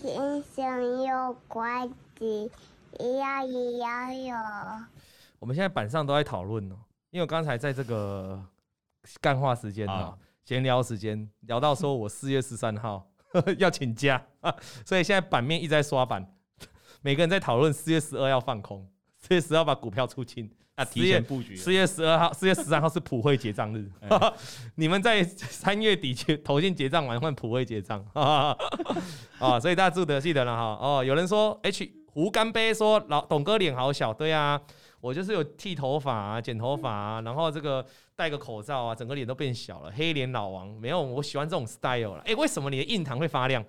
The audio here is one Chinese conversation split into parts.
星星有怪奇，咿呀咿呀哟。我们现在板上都在讨论哦，因为我刚才在这个干话时间啊，闲聊时间聊到说我四月十三号 要请假，所以现在版面一直在刷版，每个人在讨论四月十二要放空，四月十二把股票出清。那提前布局。四月十二号、四月十三号是普惠结账日，你们在三月底去投信结账完换普惠结账啊，所以大家记得记得了哈。哦，有人说 H 胡干杯说老董哥脸好小，对啊，我就是有剃头发啊、剪头发啊，然后这个戴个口罩啊，整个脸都变小了，黑脸老王没有，我喜欢这种 style 了。哎，为什么你的印堂会发亮？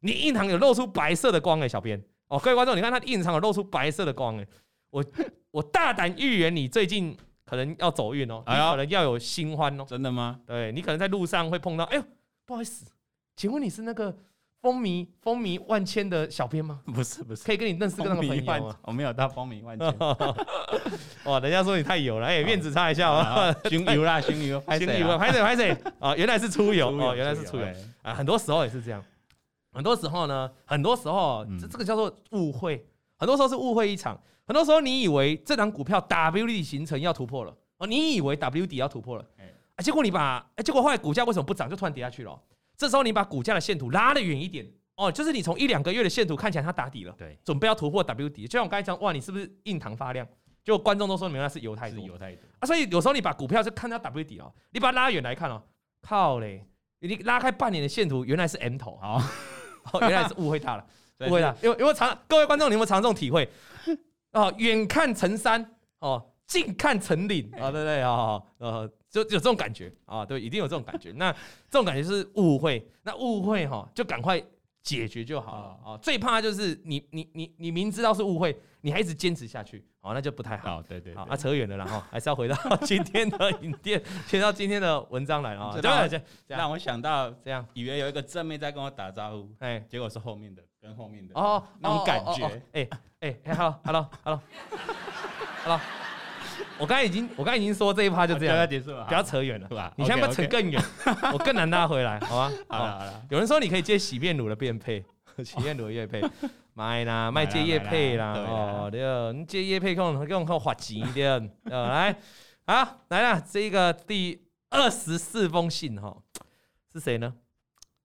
你印堂有露出白色的光哎，小编哦，各位观众，你看他印堂有露出白色的光哎，我。我大胆预言，你最近可能要走运哦，你可能要有新欢哦。真的吗？对，你可能在路上会碰到。哎呦，不好意思，请问你是那个风靡风靡万千的小编吗？不是不是，可以跟你认识个那个朋友吗？我没有到风靡万千。哇，人家说你太油了，哎，面子擦一下啊。熏油啦，熏油，熏油，拍谁拍谁啊？原来是出油哦，原来是出油啊。很多时候也是这样，很多时候呢，很多时候这这个叫做误会，很多时候是误会一场。很多时候，你以为这档股票 W D 形成要突破了哦，你以为 W 底要突破了，啊，结果你把，哎，结果后来股价为什么不涨，就突然跌下去了？这时候你把股价的线图拉得远一点哦，就是你从一两个月的线图看起来它打底了，对，准备要突破 W 底，就像我刚才讲，哇，你是不是印堂发亮？就观众都说你们那是犹太多，犹太多。啊，所以有时候你把股票就看到 W 底哦，你把它拉远来看哦，靠嘞，你拉开半年的线图，原来是 M 头。啊，原来是误会它了，误会它，因为因为常各位观众，你有没有常这种体会？哦，远看成山，哦，近看成岭，啊，对不对啊？呃，就有这种感觉啊，对，一定有这种感觉。那这种感觉是误会，那误会哈，就赶快解决就好了啊。最怕就是你你你你明知道是误会，你还一直坚持下去，哦，那就不太好。对对，好，那扯远了，然后 还是要回到 今天的影片，回到今天的文章来啊。这样这样，让我想到这样，以为有一个正面在跟我打招呼，哎，结果是后面的。跟后面的哦，那种感觉，哎哎哎，hello，hello，hello，hello，我刚才已经，我刚才已经说这一趴就这样结束了，不要扯远了，是吧？你现在不扯更远，我更难拉回来，好吗？好了好了，有人说你可以接洗面乳的变配，洗面乳的业配，卖啦，卖接业配啦，哦对，你接业配可能可能靠花钱一点，来，好来了，这个第二十四封信哈，是谁呢？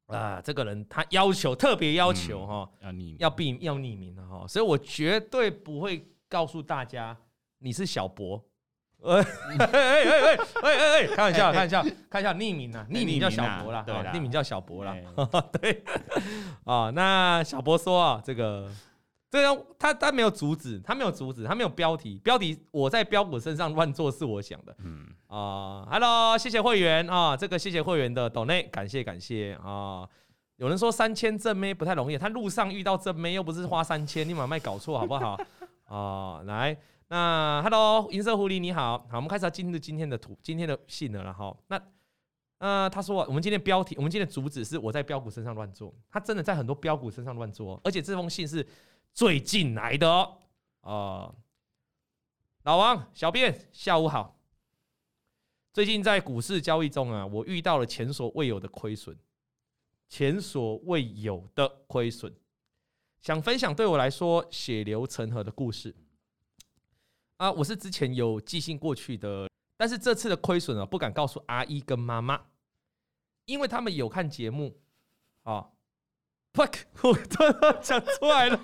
啊，这个人他要求特别要求哈，要匿要避要匿名的哈，所以我绝对不会告诉大家你是小博，哎哎哎哎哎哎，开玩笑开玩笑开玩笑，匿名啊，匿名叫小博啦，对，匿名叫小博啦，对，啊，那小博说啊，这个这个他他没有阻止，他没有阻止，他没有标题，标题我在标股身上乱做是我想的，嗯。啊，Hello，谢谢会员啊，这个谢谢会员的抖内，感谢感谢啊。有人说三千正妹不太容易，他路上遇到正妹又不是花三千，你买卖搞错好不好？啊，来，那 Hello，银色狐狸你好，好，我们开始要进入今天的图，今天的信了哈。那呃，他说我们今天标题，我们今天的主旨是我在标股身上乱做，他真的在很多标股身上乱做，而且这封信是最近来的哦。啊，老王，小编，下午好。最近在股市交易中啊，我遇到了前所未有的亏损，前所未有的亏损，想分享对我来说血流成河的故事啊！我是之前有寄信过去的，但是这次的亏损啊，不敢告诉阿姨跟妈妈，因为他们有看节目啊。fuck，我突然讲出来了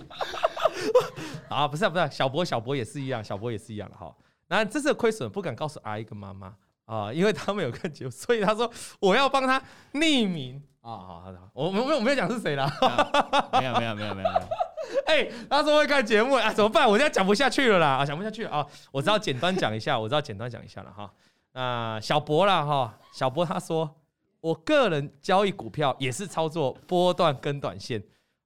啊！不是不是，小博小博也是一样，小博也是一样的哈。那这次亏损不敢告诉阿姨跟妈妈啊，因为他们有看节目，所以他说我要帮他匿名啊。好好的，我没有我没有讲是谁啦，没有没有没有没有。哎，他说会看节目啊，怎么办？我现在讲不下去了啦啊，讲不下去了啊。我只要简单讲一下，我只要简单讲一下了哈。啊，小博啦哈，小博他说，我个人交易股票也是操作波段跟短线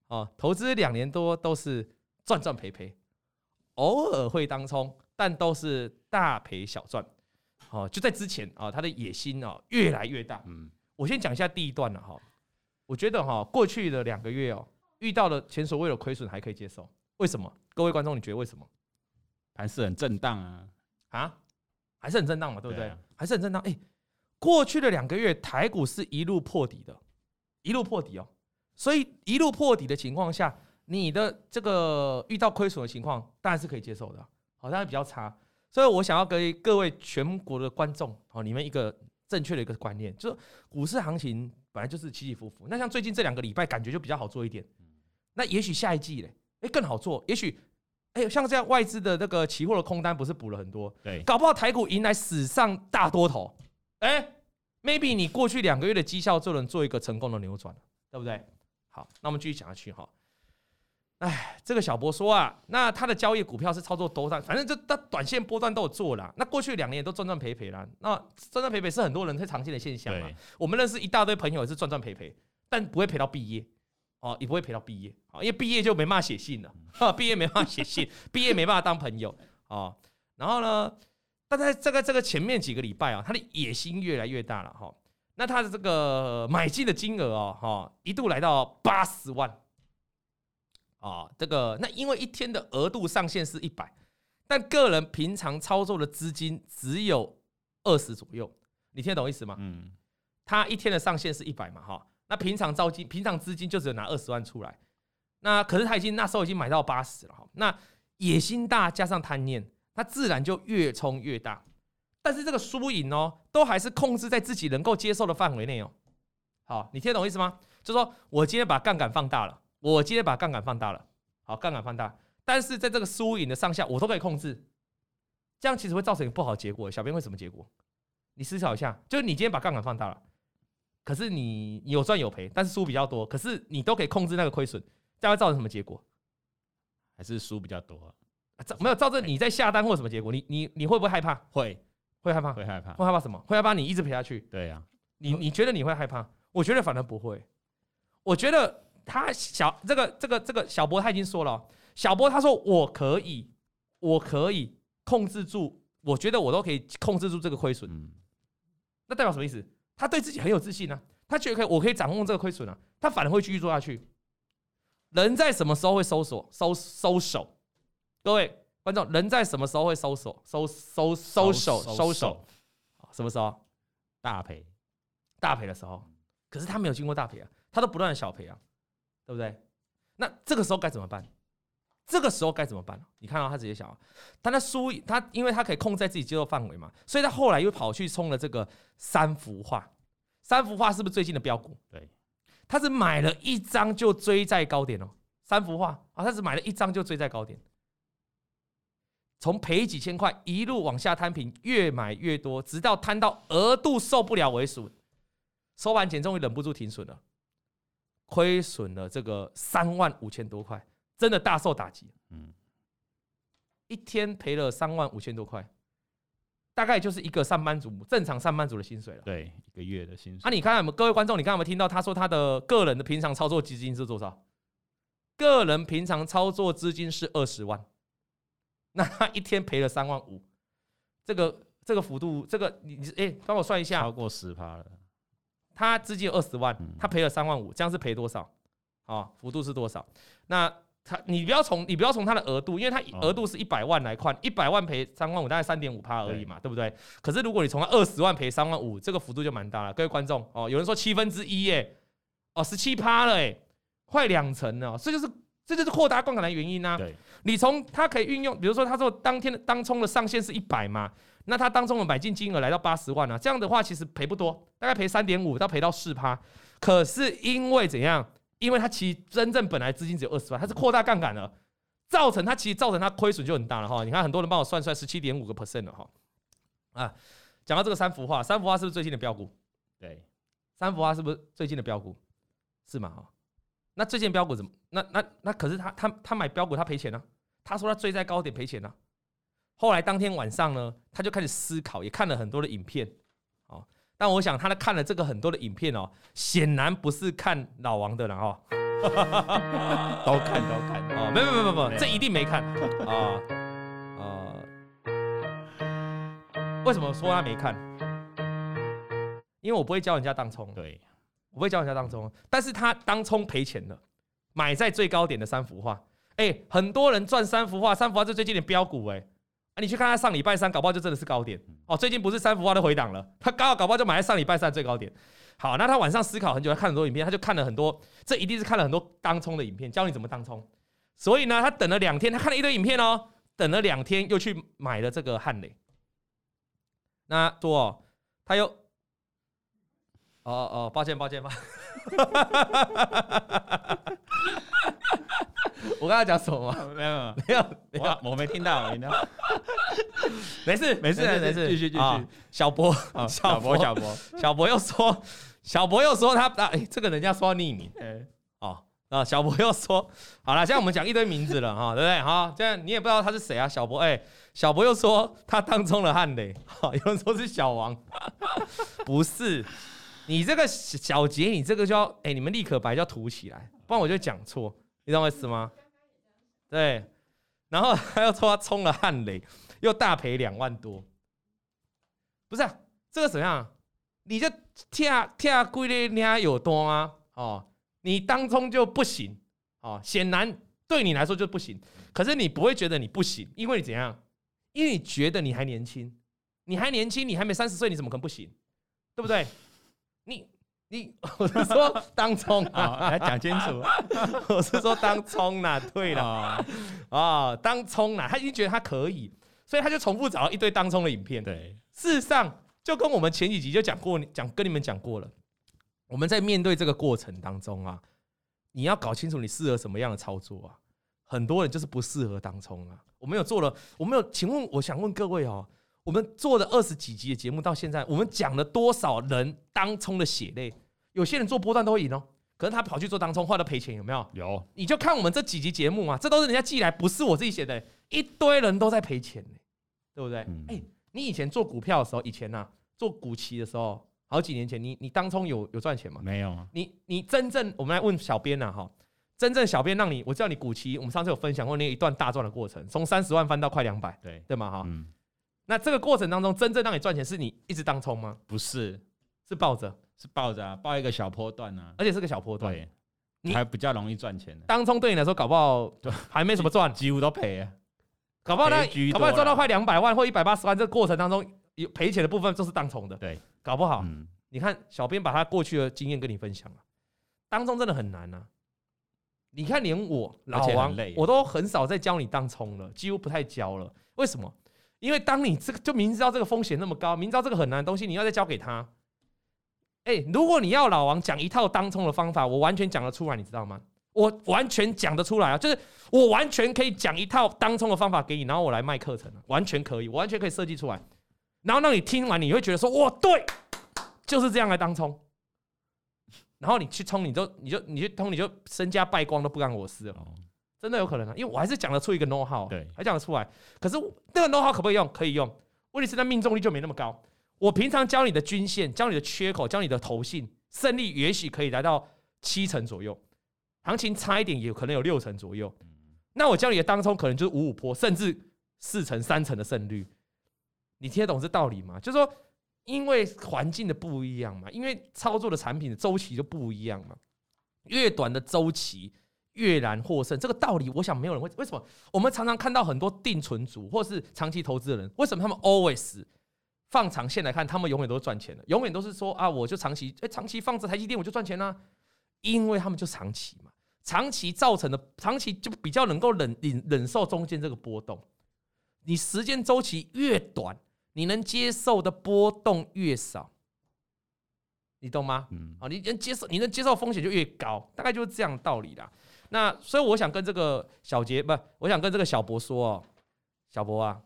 啊，投资两年多都是赚赚赔赔，偶尔会当冲。但都是大赔小赚，哦，就在之前啊，他的野心哦越来越大。嗯，我先讲一下第一段了哈。我觉得哈，过去的两个月哦，遇到了前所未有亏损还可以接受。为什么？各位观众，你觉得为什么？还是很震荡啊？啊？还是很震荡嘛？对不对？还是很震荡。哎，过去的两个月台股是一路破底的，一路破底哦。所以一路破底的情况下，你的这个遇到亏损的情况，当然是可以接受的，好，当然比较差。所以我想要给各位全国的观众，哦，你们一个正确的一个观念，就是股市行情本来就是起起伏伏。那像最近这两个礼拜，感觉就比较好做一点。那也许下一季嘞，哎，更好做。也许，哎，像这样外资的那个期货的空单不是补了很多？对，搞不好台股迎来史上大多头。哎，maybe 你过去两个月的绩效就能做一个成功的扭转，对不对？好，那我们继续讲下去哈。哎，这个小博说啊，那他的交易股票是操作多单，反正就他短线波段都有做了。那过去两年都赚赚赔赔了，那赚赚赔赔是很多人最常见的现象嘛。我们认识一大堆朋友也是赚赚赔赔，但不会赔到毕业哦，也不会赔到毕业啊，因为毕业就没办法写信了，哈，毕业没办法写信，毕业没办法当朋友哦。然后呢，但在这个这个前面几个礼拜啊，他的野心越来越大了哈。那他的这个买进的金额哦，哈，一度来到八十万。啊，这个那因为一天的额度上限是一百，但个人平常操作的资金只有二十左右，你听得懂意思吗？嗯，他一天的上限是一百嘛，哈，那平常招金平常资金就只有拿二十万出来，那可是他已经那时候已经买到八十了，哈，那野心大加上贪念，他自然就越冲越大，但是这个输赢哦，都还是控制在自己能够接受的范围内哦，好，你听得懂意思吗？就是说我今天把杠杆放大了。我今天把杠杆放大了，好，杠杆放大，但是在这个输赢的上下，我都可以控制，这样其实会造成一个不好的结果。小编会什么结果？你思考一下，就是你今天把杠杆放大了，可是你有赚有赔，但是输比较多，可是你都可以控制那个亏损，这样会造成什么结果？还是输比较多？没有，造成你在下单或什么结果？你你你会不会害怕？会，会害怕，会害怕，会害怕什么？会害怕你一直赔下去？对呀，你你觉得你会害怕？我觉得反而不会，我觉得。他小这个这个这个小波他已经说了，小波他说我可以，我可以控制住，我觉得我都可以控制住这个亏损。那代表什么意思？他对自己很有自信呢、啊，他觉得可以，我可以掌控这个亏损啊，他反而会继续做下去。人在什么时候会收手？收收手？各位观众，人在什么时候会收手？收收收手？收手？什么时候？大赔，大赔的时候。可是他没有经过大赔啊，他都不断的小赔啊。对不对？那这个时候该怎么办？这个时候该怎么办？你看到他直接想，他那输，他因为他可以控制在自己接受范围嘛，所以他后来又跑去冲了这个三幅画。三幅画是不是最近的标股？对，他是买了一张就追在高点哦。三幅画啊，他只买了一张就追在高点，从赔几千块一路往下摊平，越买越多，直到摊到额度受不了为损，收盘前终于忍不住停损了。亏损了这个三万五千多块，真的大受打击。嗯，一天赔了三万五千多块，大概就是一个上班族正常上班族的薪水了。对，一个月的薪水。啊、你看，各位观众，你刚刚有没有听到他说他的个人的平常操作基金是多少？个人平常操作资金是二十万，那他一天赔了三万五，这个这个幅度，这个你你哎，帮我算一下，超过十趴了。他资金有二十万，他赔了三万五，这样是赔多少？啊，幅度是多少？那他你不要从你不要从他的额度，因为他额度是一百万来看，一百万赔三万五，大概三点五趴而已嘛，对不对？可是如果你从他二十万赔三万五，这个幅度就蛮大了。各位观众哦，有人说七分之一耶，哦十七趴了哎，快两成了，这就是这就是扩大杠杆的原因呐。你从它可以运用，比如说他说当天的当冲的上限是一百嘛。那他当中的买进金额来到八十万啊，这样的话其实赔不多，大概赔三点五到赔到四趴。可是因为怎样？因为他其实真正本来资金只有二十万，他是扩大杠杆了，造成他其实造成他亏损就很大了哈。你看很多人帮我算出来十七点五个 percent 了哈。啊，讲到这个三幅画，三幅画是不是最近的标股？对，三幅画是不是最近的标股？是吗？哈，那最近标股怎么？那那那可是他他他买标股他赔钱呢、啊？他说他追在高点赔钱呢、啊？后来当天晚上呢，他就开始思考，也看了很多的影片，哦，但我想他看了这个很多的影片哦，显然不是看老王的了哈，都看都看哦，没有没没没没，这一定没看啊啊，为什么说他没看？因为我不会教人家当冲，对，我不会教人家当冲，但是他当冲赔钱了，买在最高点的三幅画，哎，很多人赚三幅画，三幅画是最近的标股哎。啊，你去看他上礼拜三，搞不好就真的是高点哦。最近不是三幅画都回档了，他刚好搞不好就买在上礼拜三最高点。好，那他晚上思考很久，他看很多影片，他就看了很多，这一定是看了很多当冲的影片，教你怎么当冲。所以呢，他等了两天，他看了一堆影片哦，等了两天又去买了这个汉磊。那多、哦，他又，哦哦，抱歉抱歉抱歉。我刚才讲什么？没有没有没有，我没听到，我 没听到。没事没事没事，继续继续。小博小博小博小博又说，小博又说他啊，哎，这个人家说匿名，哎，哦啊，小博又说，好了，现在我们讲一堆名字了哈，对不对？好，这样你也不知道他是谁啊？小博哎，小博又说他当中了汉磊，好，有人说是小王，不是，你这个小杰，你这个叫哎，你们立可白叫涂起来，不然我就讲错。你懂我意思吗？对，然后他又说他冲了汉磊，又大赔两万多，不是？这个怎样？你这跳跳贵的你有多吗？哦，你当冲就不行哦，显然对你来说就不行。可是你不会觉得你不行，因为你怎样？因为你觉得你还年轻，你还年轻，你还没三十岁，你怎么可能不行？对不对？你。你我是说当冲啊，来讲清楚。我是说当冲呐，对了啊、哦，当冲呐，他已经觉得他可以，所以他就重复找了一堆当冲的影片。对，事实上就跟我们前几集就讲过，讲跟你们讲过了。我们在面对这个过程当中啊，你要搞清楚你适合什么样的操作啊。很多人就是不适合当冲啊。我们有做了，我们有，请问我想问各位哦。我们做了二十几集的节目，到现在我们讲了多少人当冲的血泪？有些人做波段都会赢哦，可是他跑去做当冲，换了赔钱，有没有？有。你就看我们这几集节目啊，这都是人家寄来，不是我自己写的，一堆人都在赔钱，对不对？哎、嗯欸，你以前做股票的时候，以前呢、啊、做股期的时候，好几年前，你你当冲有有赚钱吗？没有啊。你你真正我们来问小编呐哈，真正小编让你，我知道你股期，我们上次有分享过那一段大赚的过程，从三十万翻到快两百，对对吗？哈。嗯那这个过程当中，真正让你赚钱是你一直当冲吗？不是，是抱着，是抱着啊，抱一个小波段啊，而且是个小波段，对，你还比较容易赚钱。当冲对你来说，搞不好还没什么赚，几乎都赔啊，搞不好那搞不好赚到快两百万或一百八十万，这个过程当中有赔钱的部分就是当冲的，对，搞不好，你看小编把他过去的经验跟你分享了，当冲真的很难啊，你看连我老王我都很少再教你当冲了，几乎不太教了，为什么？因为当你这个就明知道这个风险那么高，明知道这个很难的东西，你要再交给他，哎，如果你要老王讲一套当冲的方法，我完全讲得出来，你知道吗？我完全讲得出来啊，就是我完全可以讲一套当冲的方法给你，然后我来卖课程，完全可以，我完全可以设计出来，然后让你听完，你会觉得说，哇，对，就是这样来当冲，然后你去冲，你就你就你去冲，你就身家败光都不干我事了。真的有可能啊，因为我还是讲得出一个 know how，对，还讲得出来。可是那个 know how 可不可以用？可以用。问题是，那命中率就没那么高。我平常教你的均线，教你的缺口，教你的投信，胜率也许可以来到七成左右，行情差一点也可能有六成左右。那我教你的当冲可能就是五五坡，甚至四成、三成的胜率。你听得懂这道理吗？就是说，因为环境的不一样嘛，因为操作的产品的周期就不一样嘛，越短的周期。越难获胜，这个道理我想没有人会。为什么？我们常常看到很多定存族或是长期投资的人，为什么他们 always 放长线来看，他们永远都是赚钱的，永远都是说啊，我就长期哎，长期放着台积电我就赚钱啦，因为他们就长期嘛，长期造成的长期就比较能够忍忍忍受中间这个波动。你时间周期越短，你能接受的波动越少。你懂吗？嗯，啊，你能接受，你能接受风险就越高，大概就是这样的道理啦。那所以我想跟这个小杰不，我想跟这个小博说哦，小博啊，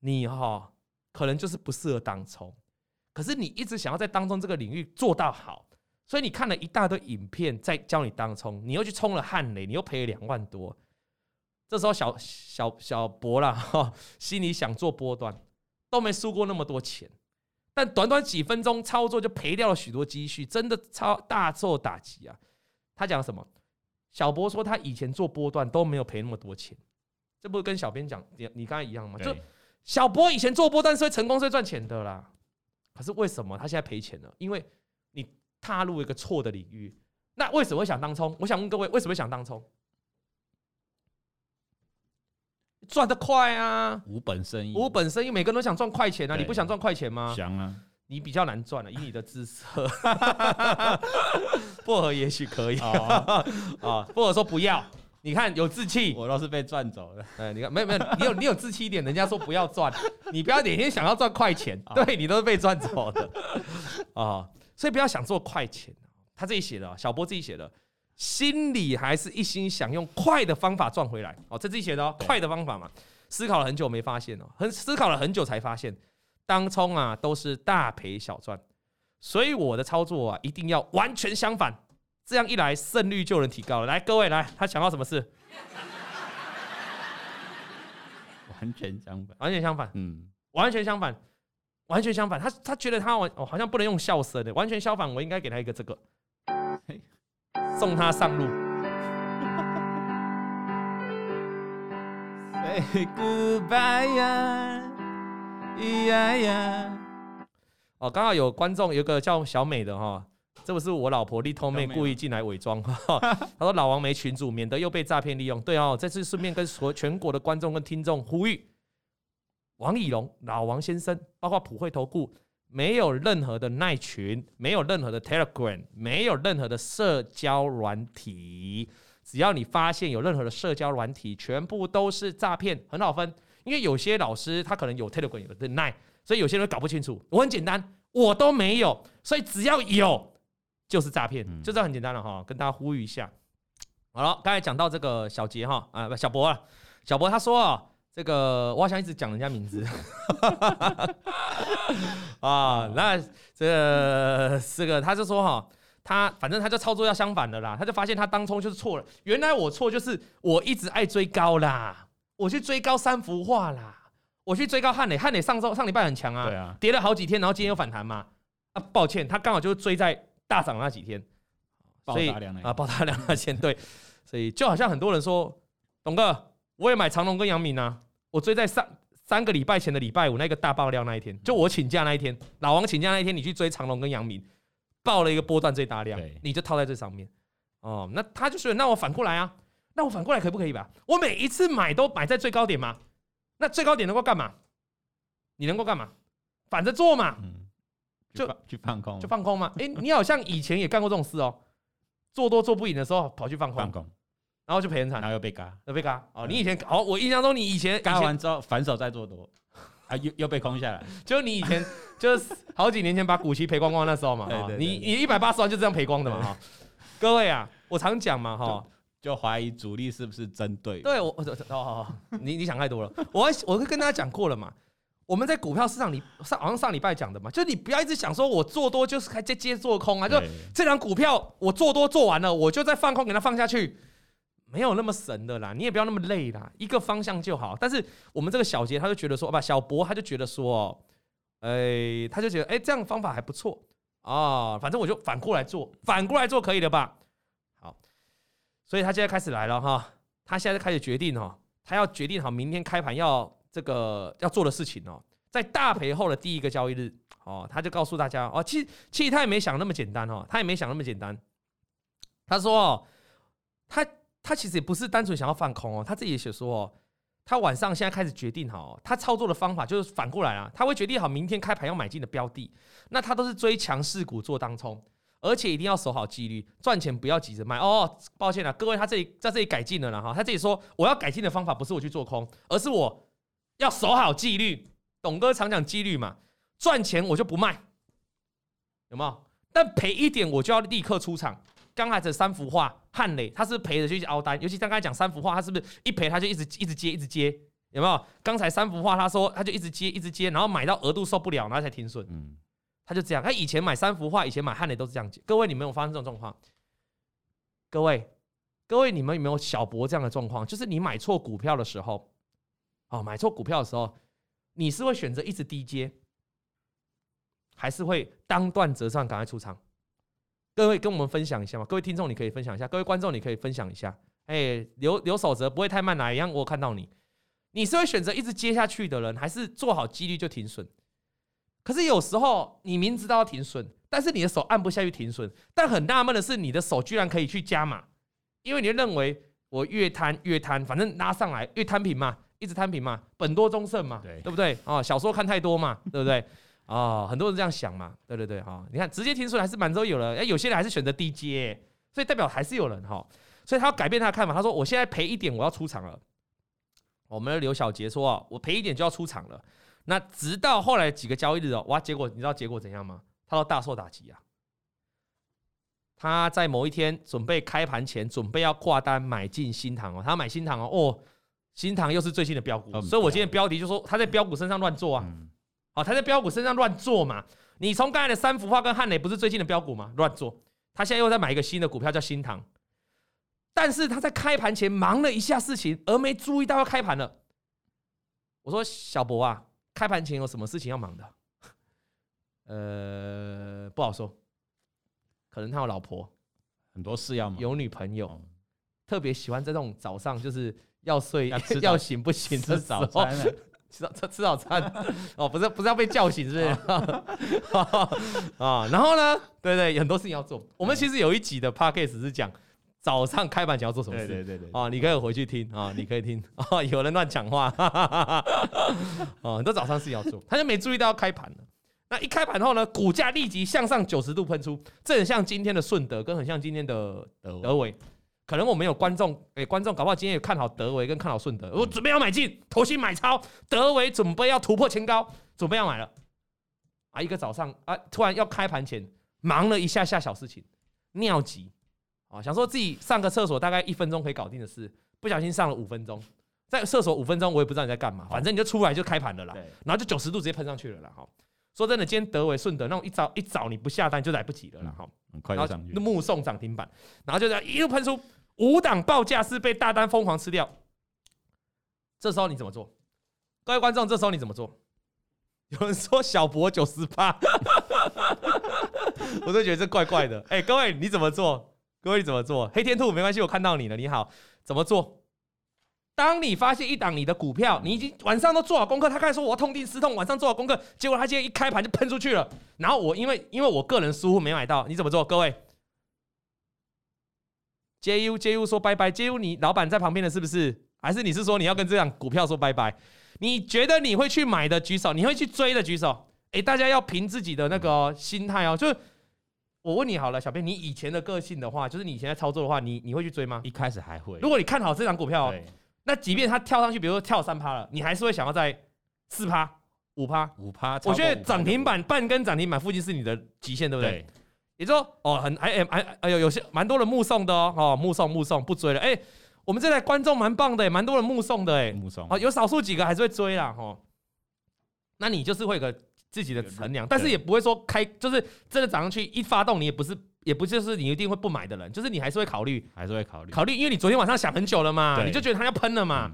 你哈可能就是不适合当冲，可是你一直想要在当中这个领域做到好，所以你看了一大堆影片在教你当冲，你又去冲了汉雷，你又赔了两万多，这时候小小小博啦哈，心里想做波段，都没输过那么多钱，但短短几分钟操作就赔掉了许多积蓄，真的超大受打击啊！他讲什么？小博说他以前做波段都没有赔那么多钱，这不是跟小编讲你你刚才一样吗？就小博以前做波段是会成功是会赚钱的啦，可是为什么他现在赔钱了？因为你踏入一个错的领域。那为什么会想当冲？我想问各位，为什么会想当冲？赚得快啊！无本生意，无本生意，每个人都想赚快钱啊！你不想赚快钱吗？想啊！你比较难赚了，以你的姿色，薄荷也许可以啊啊，薄荷说不要。你看有志气，我都是被赚走的。哎，你看没有没有，你有你有志气一点，人家说不要赚，你不要每天想要赚快钱，对你都是被赚走的啊。所以不要想做快钱。他自己写的，小波自己写的，心里还是一心想用快的方法赚回来。哦，这自己写的哦，快的方法嘛。思考了很久没发现哦，很思考了很久才发现。当冲啊，都是大赔小赚，所以我的操作啊，一定要完全相反，这样一来胜率就能提高了。来，各位来，他想要什么事？完全相反，完全相反，嗯，完全相反，完全相反。他他觉得他完哦，好像不能用笑声的，完全相反，我应该给他一个这个，送他上路。Say goodbye 呀。咿呀呀！哦，刚好有观众，有个叫小美的哈，这不是我老婆丽通妹故意进来伪装。她说老王没群主，免得又被诈骗利用。对哦，这次顺便跟所全国的观众跟听众呼吁：王以龙、老王先生，包括普惠投顾，没有任何的耐群，没有任何的 Telegram，没有任何的社交软体。只要你发现有任何的社交软体，全部都是诈骗，很好分。因为有些老师他可能有 Telegram 有的 Line，所以有些人搞不清楚。我很简单，我都没有，所以只要有就是诈骗，嗯、就这很简单了哈。跟大家呼吁一下。好了，刚才讲到这个小杰哈啊不小博啊，小博他说啊，这个我好像一直讲人家名字 啊，那这个这个他就说哈，他反正他就操作要相反的啦，他就发现他当初就是错了，原来我错就是我一直爱追高啦。我去追高三幅画啦，我去追高汉磊，汉磊上周上礼拜很强啊，啊跌了好几天，然后今天又反弹嘛。啊，抱歉，他刚好就是追在大涨那几天，所以啊，爆大量那天对，所以就好像很多人说，董哥，我也买长隆跟杨明啊，我追在上三个礼拜前的礼拜五那个大爆料那一天，就我请假那一天，老王请假那一天，你去追长隆跟杨明，爆了一个波段最大量，你就套在这上面，哦，那他就说，那我反过来啊。那我反过来可不可以吧？我每一次买都买在最高点吗？那最高点能够干嘛？你能够干嘛？反着做嘛？嗯，就去放空，就放空嘛。哎，你好像以前也干过这种事哦，做多做不赢的时候跑去放空，放空，然后就赔很惨，然后又被嘎，又被嘎。哦，你以前哦，我印象中你以前嘎完之后反手再做多，啊，又又被空下来。就你以前就是好几年前把股息赔光光那时候嘛，你你一百八十万就这样赔光的嘛？哈，各位啊，我常讲嘛，哈。就怀疑主力是不是针对？对我，哦哦，你你想太多了。我我跟大家讲过了嘛，我们在股票市场里上好像上礼拜讲的嘛，就你不要一直想说我做多就是还接接做空啊，就这张股票我做多做完了，我就再放空给它放下去，没有那么神的啦，你也不要那么累啦，一个方向就好。但是我们这个小杰他就觉得说，不，小博他就觉得说，哎，他就觉得哎，这样方法还不错啊，反正我就反过来做，反过来做可以的吧？所以他现在开始来了哈，他现在开始决定哦，他要决定好明天开盘要这个要做的事情哦，在大赔后的第一个交易日哦，他就告诉大家哦，其实其实他也没想那么简单哦，他也没想那么简单。他说哦，他他其实也不是单纯想要放空哦，他自己也写说哦，他晚上现在开始决定好，他操作的方法就是反过来啊，他会决定好明天开盘要买进的标的，那他都是追强势股做当冲。而且一定要守好纪律，赚钱不要急着卖哦。抱歉了，各位，他这里在这里改进了啦哈。他这里说我要改进的方法不是我去做空，而是我要守好纪律。董哥常讲纪律嘛，赚钱我就不卖，有没有？但赔一点我就要立刻出场。刚才这三幅画，汉磊他是赔的就去凹单，尤其刚才讲三幅画，他是不是一赔他就一直一直接一直接？有没有？刚才三幅画他说他就一直接一直接，然后买到额度受不了，然后才停损。嗯。他就这样，他以前买三幅画，以前买汉磊都是这样。各位，你们有发生这种状况？各位，各位，你们有没有小博这样的状况？就是你买错股票的时候，哦，买错股票的时候，你是会选择一直低接，还是会当断则断赶快出场？各位跟我们分享一下嘛？各位听众，你可以分享一下；各位观众，你可以分享一下。哎，留留守则不会太慢，哪一样？我看到你，你是会选择一直接下去的人，还是做好几率就停损？可是有时候你明知道要停损，但是你的手按不下去停损。但很纳闷的是，你的手居然可以去加码，因为你认为我越贪越贪，反正拉上来越摊平嘛，一直摊平嘛，本多终胜嘛，对，对不对？哦，小说看太多嘛，对不对？哦，很多人这样想嘛，对对对哈，你看直接听出来还是满洲有人，哎，有些人还是选择低接，所以代表还是有人哈，所以他要改变他的看法，他说我现在赔一点我要出场了。我们的刘小杰说啊，我赔一点就要出场了。那直到后来几个交易日哦，哇，结果你知道结果怎样吗？他都大受打击啊。他在某一天准备开盘前，准备要挂单买进新塘哦，他要买新塘哦，哦，新塘又是最新的标股，所以我今天标题就说他在标股身上乱做啊，好，他在标股身上乱做嘛。你从刚才的三幅画跟汉磊不是最近的标股吗？乱做，他现在又在买一个新的股票叫新塘，但是他在开盘前忙了一下事情，而没注意到要开盘了。我说小博啊，开盘前有什么事情要忙的？呃，不好说。可能他有老婆，很多事要忙，有女朋友，特别喜欢在这种早上就是要睡要，要醒不醒 吃早餐，吃早吃早餐哦，不是不是要被叫醒是不是？啊，然后呢，对对，很多事情要做。我们其实有一集的 podcast 是讲早上开盘前要做什么事，对对对啊，你可以回去听啊，你可以听。啊，有人乱讲话，哦，很多早上事情要做，他就没注意到要开盘了。那一开盘后呢，股价立即向上九十度喷出，这很像今天的顺德，跟很像今天的德维。可能我们有观众，哎、欸，观众搞不好今天也看好德维跟看好顺德，我准备要买进，投信买超，德维准备要突破前高，准备要买了。啊，一个早上啊，突然要开盘前，忙了一下下小事情，尿急啊，想说自己上个厕所大概一分钟可以搞定的事，不小心上了五分钟，在厕所五分钟，我也不知道你在干嘛，反正你就出来就开盘了啦，然后就九十度直接喷上去了啦，哈。说真的，今天德微顺德那种一早一早你不下单就来不及了啦，哈、嗯，很快就上去，目送涨停板，然后就这样一路喷出五档报价是被大单疯狂吃掉，这时候你怎么做？各位观众，这时候你怎么做？有人说小博九十八，我都觉得这怪怪的。哎、欸，各位你怎么做？各位怎么做？黑天兔没关系，我看到你了，你好，怎么做？当你发现一档你的股票，你已经晚上都做好功课，他开始说我要痛定思痛，晚上做好功课，结果他今天一开盘就喷出去了。然后我因为因为我个人疏忽没买到，你怎么做？各位，JU JU 说拜拜，JU 你老板在旁边的是不是？还是你是说你要跟这档股票说拜拜？你觉得你会去买的举手，你会去追的举手。哎，大家要凭自己的那个心态哦。就是我问你好了，小编，你以前的个性的话，就是你现在操作的话，你你会去追吗？一开始还会。如果你看好这档股票哦。那即便它跳上去，比如说跳三趴了，你还是会想要在四趴、五趴、五趴。我觉得涨停板半根涨停板附近是你的极限，对不对？对也就哦，很哎哎哎呦，有些蛮多人目送的哦，哦，目送目送不追了。哎，我们这台观众蛮棒的，蛮多人目送的，哎，目送。哦，有少数几个还是会追啦，哦。那你就是会有个自己的衡量，但是也不会说开，就是真的涨上去一发动，你也不是。也不就是你一定会不买的人，就是你还是会考虑，还是会考虑，考虑，因为你昨天晚上想很久了嘛，你就觉得它要喷了嘛。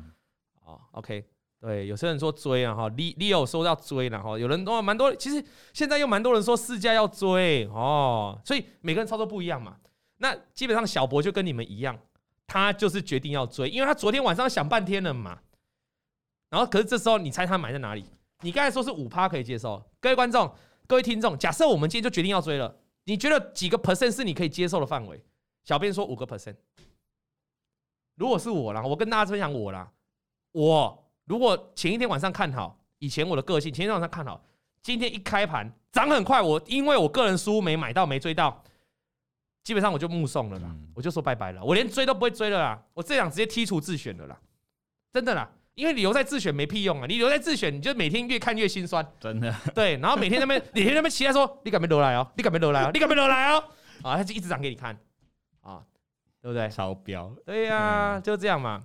哦，OK，对，有些人说追啊，哈，Leo 说要追然后，有人哦，蛮多，其实现在又蛮多人说市价要追哦，所以每个人操作不一样嘛。那基本上小博就跟你们一样，他就是决定要追，因为他昨天晚上想半天了嘛。然后可是这时候你猜他买在哪里？你刚才说是五趴可以接受，各位观众、各位听众，假设我们今天就决定要追了。你觉得几个 percent 是你可以接受的范围？小编说五个 percent。如果是我啦，我跟大家分享我啦。我如果前一天晚上看好，以前我的个性，前一天晚上看好，今天一开盘涨很快，我因为我个人输没买到，没追到，基本上我就目送了啦，我就说拜拜了，我连追都不会追了啦，我这样直接剔除自选了啦，真的啦。因为你留在自选没屁用啊！你留在自选，你就每天越看越心酸。真的。对，然后每天那边，每天那边期待说，你敢没留来哦？你敢没留来哦？你敢没留来 哦？啊，他就一直涨给你看，啊，对不对？超标。对呀、啊，就这样嘛。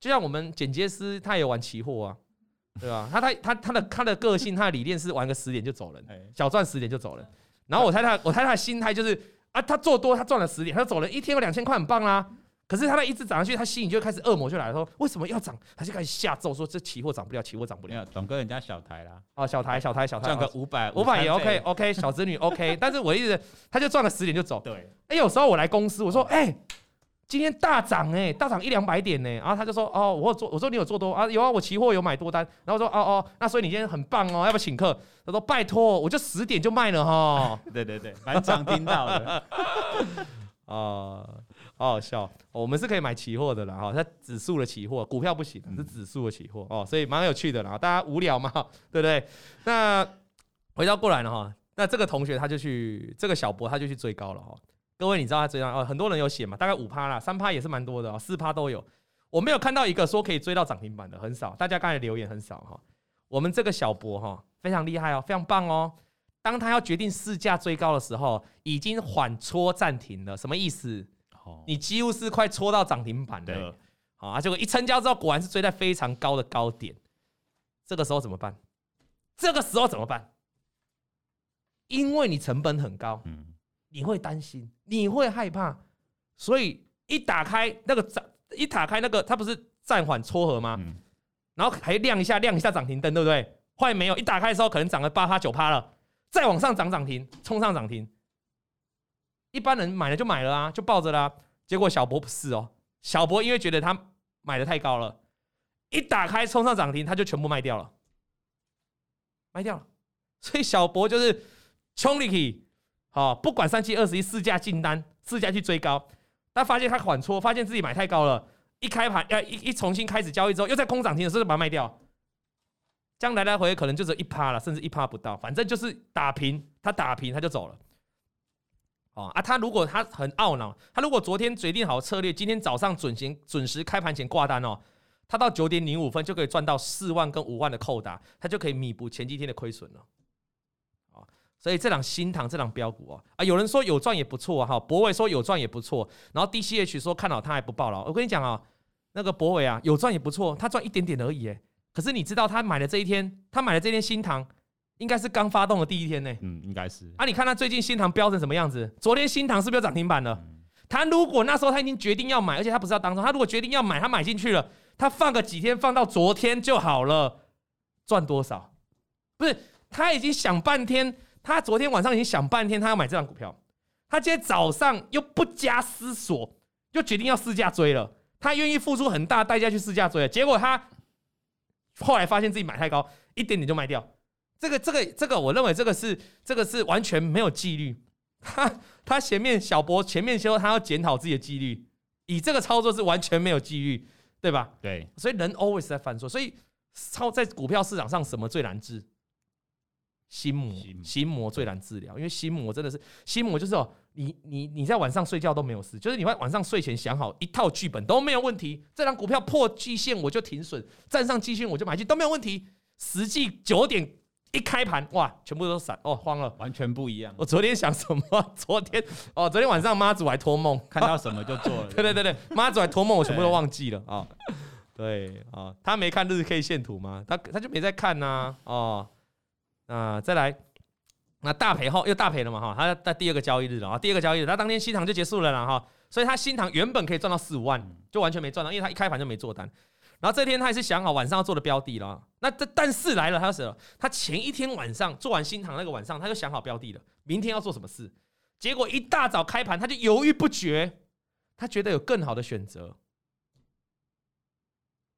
就像我们剪接师，他也玩期货啊，对吧？他他他他的他的个性，他的理念是玩个十点就走人，小赚十点就走人。然后我猜他，我猜他的心态就是啊，他做多，他赚了十点，他就走了，一天有两千块，很棒啦。可是他那一直涨上去，他心里就开始恶魔就来了，说为什么要涨？他就开始下咒，说这期货涨不了，期货涨不了。总哥人家小台啦，哦，小台小台小台赚个五百五百也 OK OK，小子女 OK，但是我一直他就赚了十点就走。对，哎，有时候我来公司，我说哎，今天大涨哎，大涨一两百点呢，然后他就说哦，我有做，我说你有做多啊？有啊，我期货有买多单。然后我说哦哦，那所以你今天很棒哦，要不要请客？他说拜托，我就十点就卖了哈。对对对，蛮常听到的啊。好好笑，我们是可以买期货的啦，哈，它指数的期货，股票不行，是指数的期货哦，所以蛮有趣的啦，大家无聊嘛，对不对？那回到过来了哈，那这个同学他就去，这个小博他就去追高了哈。各位你知道他追到哦，很多人有写嘛，大概五趴啦，三趴也是蛮多的哦，四趴都有。我没有看到一个说可以追到涨停板的，很少。大家刚才留言很少哈。我们这个小博哈非常厉害哦，非常棒哦。当他要决定市价追高的时候，已经缓戳暂停了，什么意思？你几乎是快戳到涨停板的，啊，结果一成交之后，果然是追在非常高的高点。这个时候怎么办？这个时候怎么办？因为你成本很高，你会担心，你会害怕，所以一打开那个涨，一打开那个，它不是暂缓撮合吗？然后还亮一下，亮一下涨停灯，对不对？后来没有，一打开的时候可能涨了八趴九趴了，再往上涨涨停，冲上涨停。一般人买了就买了啊，就抱着啦。结果小博不是哦，小博因为觉得他买的太高了，一打开冲上涨停，他就全部卖掉了，卖掉了。所以小博就是冲力气，好，不管三七二十一，市价进单，市价去追高。他发现他缓错，发现自己买太高了，一开盘要一一重新开始交易之后，又在空涨停的时候把它卖掉。这样来来回回可能就只有一趴了，甚至一趴不到，反正就是打平，他打平他就走了。哦啊，他如果他很懊恼，他如果昨天决定好策略，今天早上准行准时开盘前挂单哦，他到九点零五分就可以赚到四万跟五万的扣打，他就可以弥补前几天的亏损了。啊，所以这档新塘这档标股啊，啊，有人说有赚也不错，哈，博伟说有赚也不错，然后 DCH 说看好他还不报了。我跟你讲啊，那个博伟啊，有赚也不错，他赚一点点而已，哎，可是你知道他买的这一天，他买的这天新塘。应该是刚发动的第一天呢，嗯，应该是啊。你看他最近新塘飙成什么样子？昨天新塘是不是有涨停板了？他如果那时候他已经决定要买，而且他不是要当中，他如果决定要买，他买进去了，他放个几天，放到昨天就好了，赚多少？不是，他已经想半天，他昨天晚上已经想半天，他要买这张股票，他今天早上又不加思索，又决定要试价追了，他愿意付出很大代价去试价追了，结果他后来发现自己买太高，一点点就卖掉。这个这个这个，我认为这个是这个是完全没有纪律。他他前面小博前面说他要检讨自己的纪律，以这个操作是完全没有纪律，对吧？对，所以人 always 在犯错。所以操在股票市场上，什么最难治？心魔，心魔最难治疗，因为心魔真的是心魔，就是哦，你你你在晚上睡觉都没有事，就是你会晚上睡前想好一套剧本都没有问题，这张股票破季线我就停损，站上季线我就买进都没有问题。实际九点。一开盘哇，全部都闪哦，慌了，完全不一样。我昨天想什么？昨天哦，昨天晚上妈祖还托梦，看到什么就做了。对对对对，妈祖还托梦，我全部都忘记了啊。对啊，他没看日 K 线图吗？他他就没在看呐。哦，那再来，那大赔后又大赔了嘛哈？他在第二个交易日了啊，第二个交易日，他当天新塘就结束了啦哈。所以他新塘原本可以赚到四五万，就完全没赚到，因为他一开盘就没做单。然后这天他也是想好晚上要做的标的了，那这但是来了，他死了。他前一天晚上做完新塘那个晚上，他就想好标的了，明天要做什么事。结果一大早开盘，他就犹豫不决，他觉得有更好的选择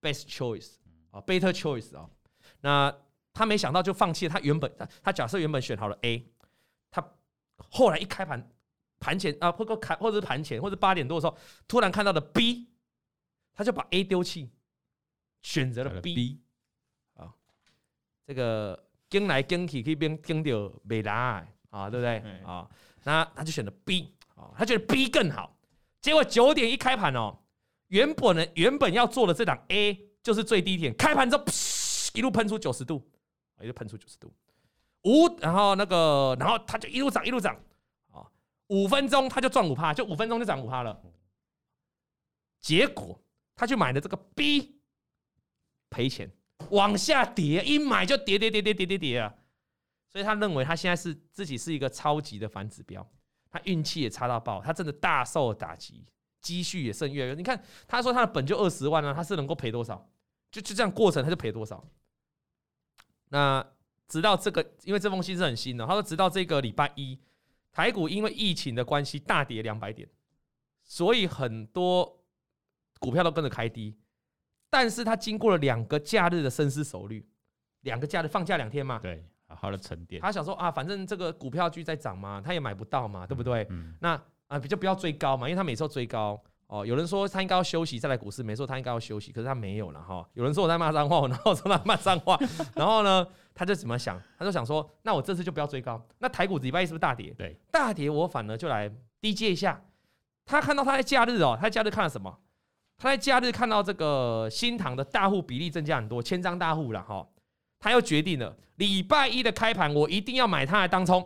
，best choice 啊，better choice 啊。那他没想到就放弃了他原本他他假设原本选好了 A，他后来一开盘盘前啊，或者开或者是盘前或者八点多的时候，突然看到了 B，他就把 A 丢弃。选择了 B 啊，这个跟来跟去可以变跟掉没来啊，对不对啊？那他就选择 B 啊，他觉得 B 更好。结果九点一开盘哦，原本呢原本要做的这档 A 就是最低点，开盘之后一路喷出九十度，一路喷出九十度，五然后那个然后他就一路涨一路涨啊，五分钟他就赚五趴，就五分钟就涨五趴了。结果他去买的这个 B。赔钱，往下跌，一买就跌跌跌跌跌跌跌啊！所以他认为他现在是自己是一个超级的反指标，他运气也差到爆，他真的大受打击，积蓄也剩越来越。你看，他说他的本就二十万呢，他是能够赔多少？就就这样过程，他就赔多少？那直到这个，因为这封信是很新的，他说直到这个礼拜一，台股因为疫情的关系大跌两百点，所以很多股票都跟着开低。但是他经过了两个假日的深思熟虑，两个假日放假两天嘛，对，好好的沉淀。他想说啊，反正这个股票继续在涨嘛，他也买不到嘛，对不对？嗯、那啊，比较不要追高嘛，因为他每次都追高哦，有人说他应该要休息再来股市，没错，他应该要休息，可是他没有了哈。有人说我在骂脏话，然后说他骂脏话，然后呢，他就怎么想？他就想说，那我这次就不要追高。那台股礼拜一是不是大跌？对，大跌我反而就来低接一下。他看到他在假日哦，他在假日看了什么？他在假日看到这个新塘的大户比例增加很多，千张大户了哈。他又决定了礼拜一的开盘，我一定要买它来当冲，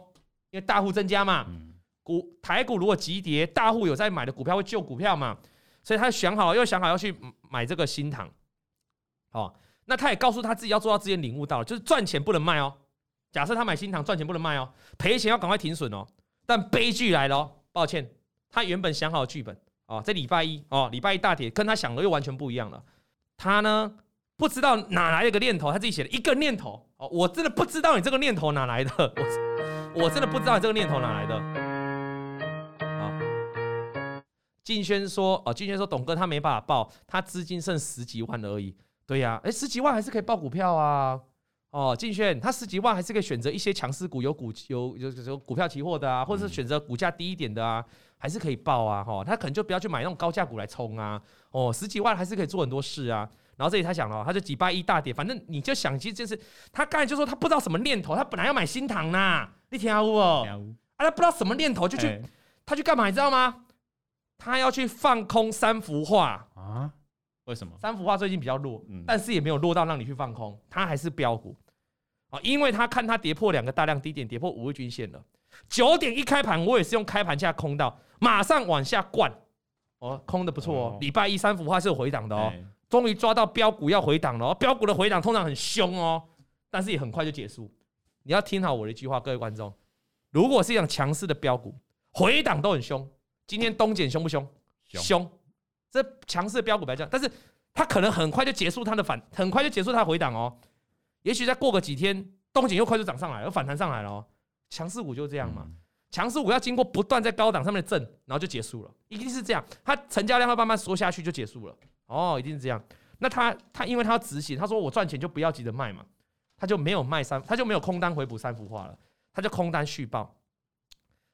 因为大户增加嘛。嗯股台股如果急跌，大户有在买的股票会救股票嘛？所以他想好，又想好要去买这个新塘。哦，那他也告诉他自己要做到之前领悟到了，就是赚钱不能卖哦。假设他买新塘赚钱不能卖哦，赔钱要赶快停损哦。但悲剧来了哦，抱歉，他原本想好的剧本哦，在礼拜一哦，礼拜一大跌，跟他想的又完全不一样了。他呢不知道哪来的一个念头，他自己写了一个念头哦，我真的不知道你这个念头哪来的，我我真的不知道你这个念头哪来的。静轩说：“哦，静轩说，董哥他没办法报，他资金剩十几万而已。对呀、啊，哎，十几万还是可以报股票啊。哦，静轩他十几万还是可以选择一些强势股，有股有有有股票期货的啊，或者是选择股价低一点的啊，还是可以报啊。哈，他可能就不要去买那种高价股来冲啊。哦，十几万还是可以做很多事啊。然后这里他想了，他就礼拜一大跌，反正你就想，其实就是他刚才就说他不知道什么念头，他本来要买新塘呐，你听无哦？啊，他不知道什么念头就去，他去干嘛？你知道吗？”他要去放空三幅画啊？为什么？三幅画最近比较弱，嗯、但是也没有弱到让你去放空，它还是标股啊！因为他看他跌破两个大量低点，跌破五日均线了。九点一开盘，我也是用开盘价空到，马上往下灌哦，空的不错哦。礼、哦、拜一三幅画是有回档的哦，终于抓到标股要回档了哦。标股的回档通常很凶哦，但是也很快就结束。你要听好我的一句话，各位观众，如果是一样强势的标股，回档都很凶。今天东碱凶不凶？凶，这强势的标股来讲，但是它可能很快就结束它的反，很快就结束它的回档哦。也许再过个几天，东碱又快速涨上来，又反弹上来了哦。强势股就这样嘛，强势股要经过不断在高档上面的震，然后就结束了，一定是这样。它成交量会慢慢缩下去就结束了。哦，一定是这样。那他他因为他要执行，他说我赚钱就不要急着卖嘛，他就没有卖三，他就没有空单回补三幅画了，他就空单续报。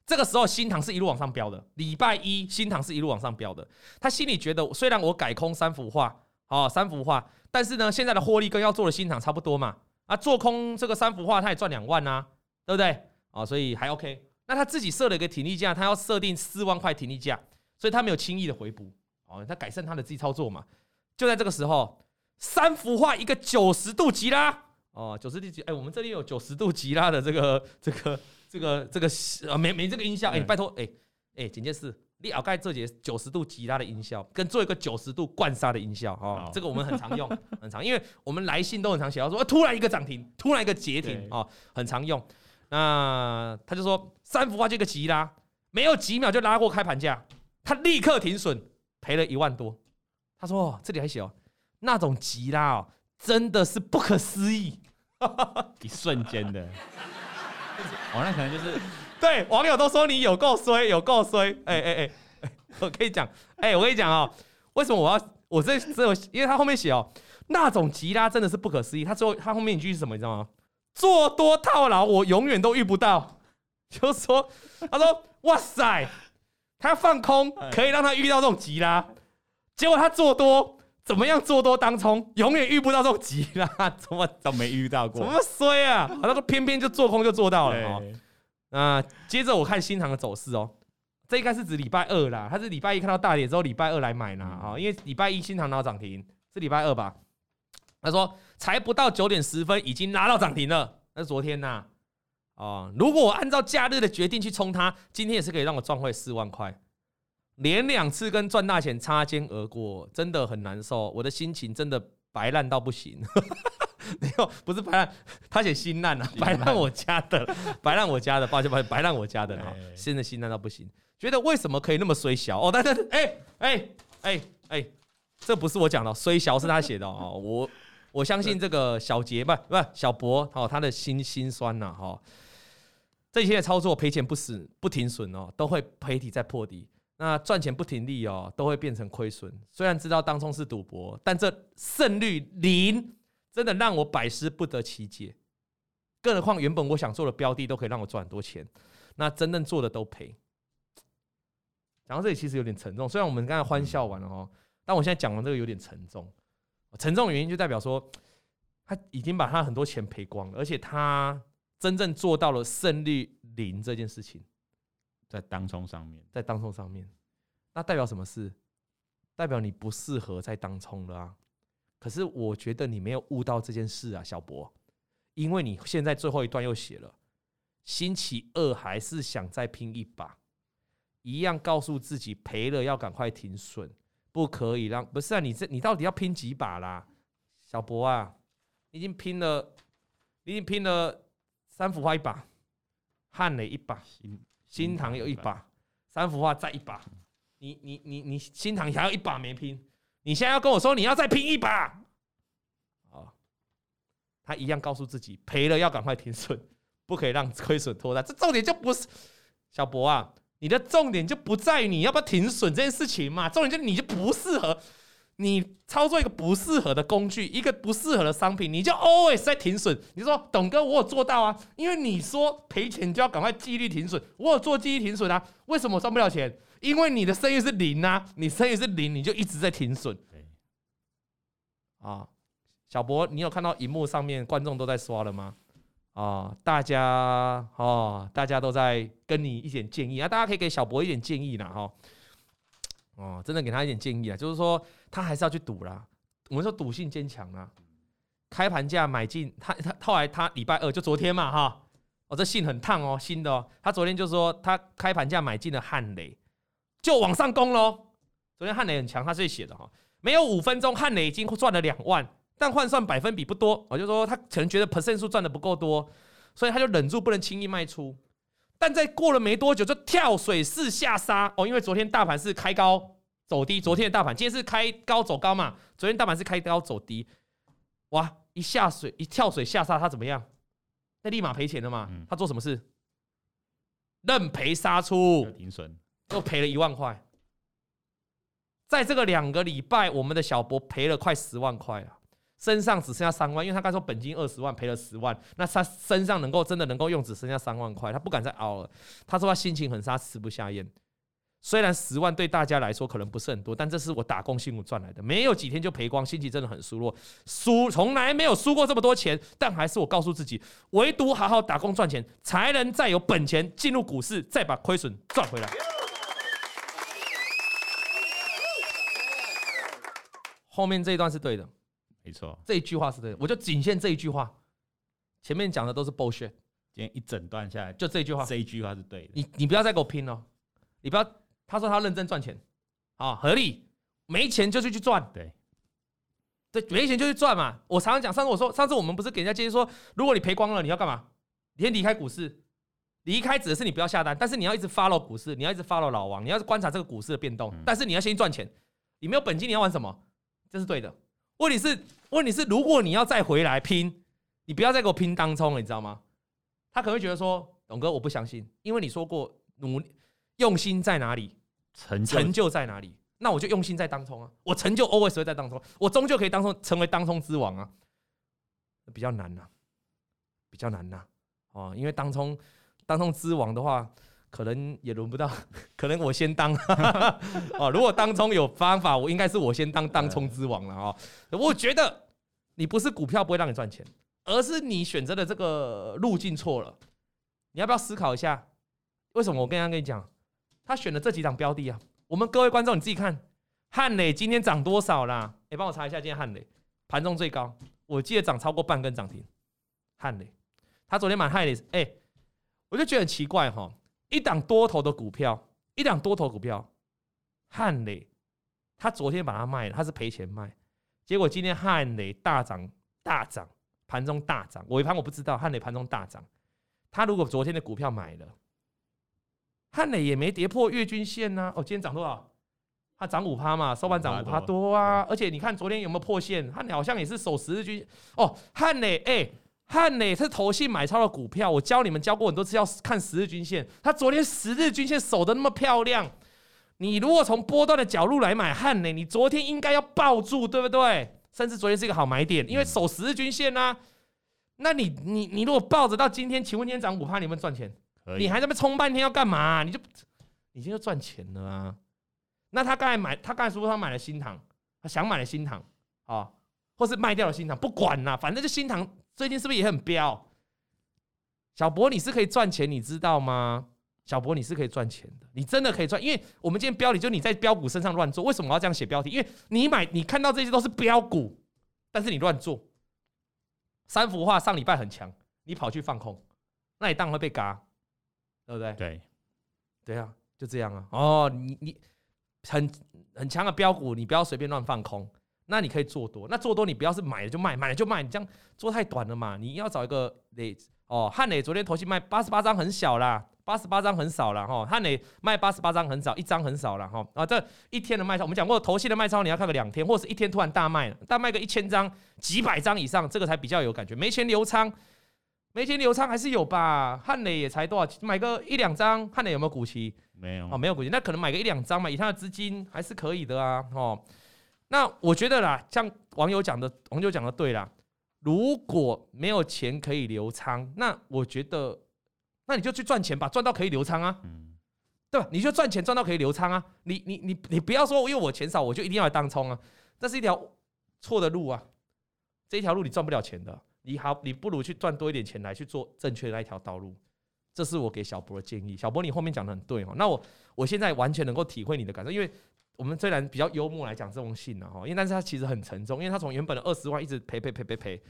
这个时候新塘是一路往上飙的，礼拜一新塘是一路往上飙的。他心里觉得，虽然我改空三幅画，哦，三幅画，但是呢，现在的获利跟要做的新塘差不多嘛。啊，做空这个三幅画，他也赚两万呐，对不对？啊，所以还 OK。那他自己设了一个停利价，他要设定四万块停利价，所以他没有轻易的回补。哦，他改善他的自己操作嘛。就在这个时候，三幅画一个九十度急拉，哦，九十度急，哎，我们这里有九十度急拉的这个这个。这个这个呃没没这个音效哎，拜托哎哎，简介是你要盖这节九十度急拉的音效，跟做一个九十度灌沙的音效哦，这个我们很常用，很常，因为我们来信都很常写到说，突然一个涨停，突然一个跌停哦，很常用。那他就说三幅画这个急拉，没有几秒就拉过开盘价，他立刻停损，赔了一万多。他说、哦、这里还写哦，那种急拉哦，真的是不可思议，一瞬间的。哦，那可能就是对网友都说你有够衰，有够衰。哎哎哎，我跟你讲，哎、欸，我跟你讲哦，为什么我要我这只有？因为他后面写哦，那种急拉真的是不可思议。他最后他后面一句是什么？你知道吗？做多套牢，我永远都遇不到。就是说，他说哇塞，他放空可以让他遇到这种急拉，结果他做多。怎么样做多当冲，永远遇不到这种急啦，怎么都没遇到过？怎么衰啊？他说偏偏就做空就做到了哦。那接着我看新塘的走势哦，这应该是指礼拜二啦，他是礼拜一看到大跌之后，礼拜二来买呢啊，因为礼拜一新塘拿到涨停，是礼拜二吧？他说才不到九点十分已经拉到涨停了，那是昨天呐。哦，如果我按照假日的决定去冲它，今天也是可以让我赚回四万块。连两次跟赚大钱擦肩而过，真的很难受。我的心情真的白烂到不行。没有，不是白烂，他写心烂啊，白烂我家的，白烂我家的，抱歉抱歉，白烂我家的啊，真的心烂到不行。觉得为什么可以那么衰小？哦，但是哎哎哎哎，这不是我讲的，衰小是他写的哦。我我相信这个小杰不不小博哦，他的心心酸呐哈。这些操作赔钱不死不停损哦，都会赔底再破底。那赚钱不停利哦，都会变成亏损。虽然知道当中是赌博，但这胜率零，真的让我百思不得其解。更何况原本我想做的标的都可以让我赚很多钱，那真正做的都赔。讲到这里其实有点沉重，虽然我们刚才欢笑完了哦，但我现在讲完这个有点沉重。沉重的原因就代表说，他已经把他很多钱赔光了，而且他真正做到了胜率零这件事情，在当冲上面，在当冲上面，那代表什么事？代表你不适合在当冲了啊！可是我觉得你没有悟到这件事啊，小博，因为你现在最后一段又写了，星期二还是想再拼一把，一样告诉自己赔了要赶快停损。不可以让，不是啊？你这你到底要拼几把啦，小博啊？你已经拼了，你已经拼了三幅画一把，汉磊一把，新唐有一把，三幅画再一把，你你你你新唐还有一把没拼，你现在要跟我说你要再拼一把？啊，他一样告诉自己赔了要赶快停损，不可以让亏损拖大。这重点就不是小博啊。你的重点就不在于你要不要停损这件事情嘛，重点就是你就不适合，你操作一个不适合的工具，一个不适合的商品，你就 always 在停损。你说董哥，我有做到啊，因为你说赔钱就要赶快纪律停损，我有做纪律停损啊，为什么我赚不了钱？因为你的生意是零啊，你生意是零，你就一直在停损。啊，小博，你有看到荧幕上面观众都在刷了吗？啊、哦，大家哦，大家都在跟你一点建议啊，大家可以给小博一点建议啦。哈、哦。真的给他一点建议啊，就是说他还是要去赌啦。我们说赌性坚强啊，开盘价买进，他他后来他礼拜二就昨天嘛哈，哦这信很烫哦，新的哦，他昨天就说他开盘价买进了汉雷，就往上攻喽。昨天汉雷很强，他是写的哈，没有五分钟汉雷已经赚了两万。但换算百分比不多，我就说他可能觉得 percent 数赚的不够多，所以他就忍住不能轻易卖出。但在过了没多久就跳水式下杀哦，因为昨天大盘是开高走低，昨天的大盘今天是开高走高嘛，昨天大盘是开高走低，哇，一下水一跳水下杀他怎么样？那立马赔钱了嘛？他做什么事？认赔杀出，停损，又赔了一万块。在这个两个礼拜，我们的小博赔了快十万块啊。身上只剩下三万，因为他刚说本金二十万赔了十万，那他身上能够真的能够用只剩下三万块，他不敢再熬了。他说他心情很差，吃不下咽。虽然十万对大家来说可能不是很多，但这是我打工辛苦赚来的，没有几天就赔光，心情真的很失落。输从来没有输过这么多钱，但还是我告诉自己，唯独好好打工赚钱，才能再有本钱进入股市，再把亏损赚回来。后面这一段是对的。没错，这一句话是对的，我就仅限这一句话，前面讲的都是 bullshit。今天一整段下来，就这一句话，这一句话是对的。你你不要再给我拼了，你不要。他说他认真赚钱，啊，合理，没钱就去去赚。对，对，没钱就去赚嘛。我常常讲，上次我说，上次我们不是给人家建议说，如果你赔光了，你要干嘛？你先离开股市，离开指的是你不要下单，但是你要一直 follow 股市，你要一直 follow 老王，你要观察这个股市的变动，嗯、但是你要先赚钱。你没有本金，你要玩什么？这是对的。问题是，问题是，如果你要再回来拼，你不要再给我拼当冲了，你知道吗？他可能会觉得说，董哥，我不相信，因为你说过努用心在哪里，成就成就在哪里，那我就用心在当冲啊，我成就 always 会在当冲，我终究可以当冲成为当冲之王啊，比较难呐、啊，比较难呐、啊，哦，因为当冲当冲之王的话。可能也轮不到，可能我先当 哦。如果当中有方法，我应该是我先当当冲之王了啊。我觉得你不是股票不会让你赚钱，而是你选择的这个路径错了。你要不要思考一下？为什么我刚刚跟你讲，他选了这几档标的啊？我们各位观众你自己看，汉磊今天涨多少啦？你帮我查一下，今天汉磊盘中最高，我记得涨超过半根涨停。汉磊，他昨天买汉磊，哎，我就觉得很奇怪哈。一档多头的股票，一档多头股票，汉磊，他昨天把它卖了，他是赔钱卖，结果今天汉磊大涨大涨，盘中大涨，尾盘我不知道，汉磊盘中大涨，他如果昨天的股票买了，汉磊也没跌破月均线呢、啊，哦，今天涨多少？它涨五趴嘛，收盘涨五趴多啊，而且你看昨天有没有破线？汉磊好像也是守十日均，哦，汉磊哎。汉磊是投信买超的股票，我教你们教过很多次，要看十日均线。他昨天十日均线守得那么漂亮，你如果从波段的角度来买汉磊，你昨天应该要抱住，对不对？甚至昨天是一个好买点，因为守十日均线呢、那你你你如果抱着到今天，请问今天涨五趴，你们赚钱？你还在那冲半天要干嘛？你就已经就赚钱了啊。那他刚才买，他刚才说他买了新唐，他想买了新唐啊，或是卖掉了新唐，不管啦，反正就新唐最近是不是也很飙？小博，你是可以赚钱，你知道吗？小博，你是可以赚钱的，你真的可以赚，因为我们今天标题就你在标股身上乱做，为什么我要这样写标题？因为你买，你看到这些都是标股，但是你乱做。三幅画上礼拜很强，你跑去放空，那你当然会被嘎，对不对？对，对啊，就这样啊。哦，你你很很强的标股，你不要随便乱放空，那你可以做多，那做多你不要是买了就卖，买了就卖，你这样做太短了嘛。你要找一个得哦，汉磊昨天投信卖八十八张很小啦。八十八张很少了哈，汉磊卖八十八张很少，一张很少了哈啊，这一天的卖超，我们讲过，投信的卖超你要看个两天，或者是一天突然大卖，大卖个一千张、几百张以上，这个才比较有感觉。没钱留仓，没钱留仓还是有吧？汉磊也才多少，买个一两张，汉磊有没有股息？没有哦，没有股息，那可能买个一两张嘛，以他的资金还是可以的啊。哦，那我觉得啦，像网友讲的，网友讲的对啦，如果没有钱可以留仓，那我觉得。那你就去赚钱吧，赚到可以留仓啊，对吧？你就赚钱赚到可以留仓啊，你你你你不要说因为我钱少我就一定要来当冲啊，这是一条错的路啊，这一条路你赚不了钱的，你好，你不如去赚多一点钱来去做正确的那一条道路，这是我给小博的建议。小博，你后面讲的很对哦，那我我现在完全能够体会你的感受，因为我们虽然比较幽默来讲这封信呢哈，因为但是它其实很沉重，因为它从原本的二十万一直赔赔赔赔赔，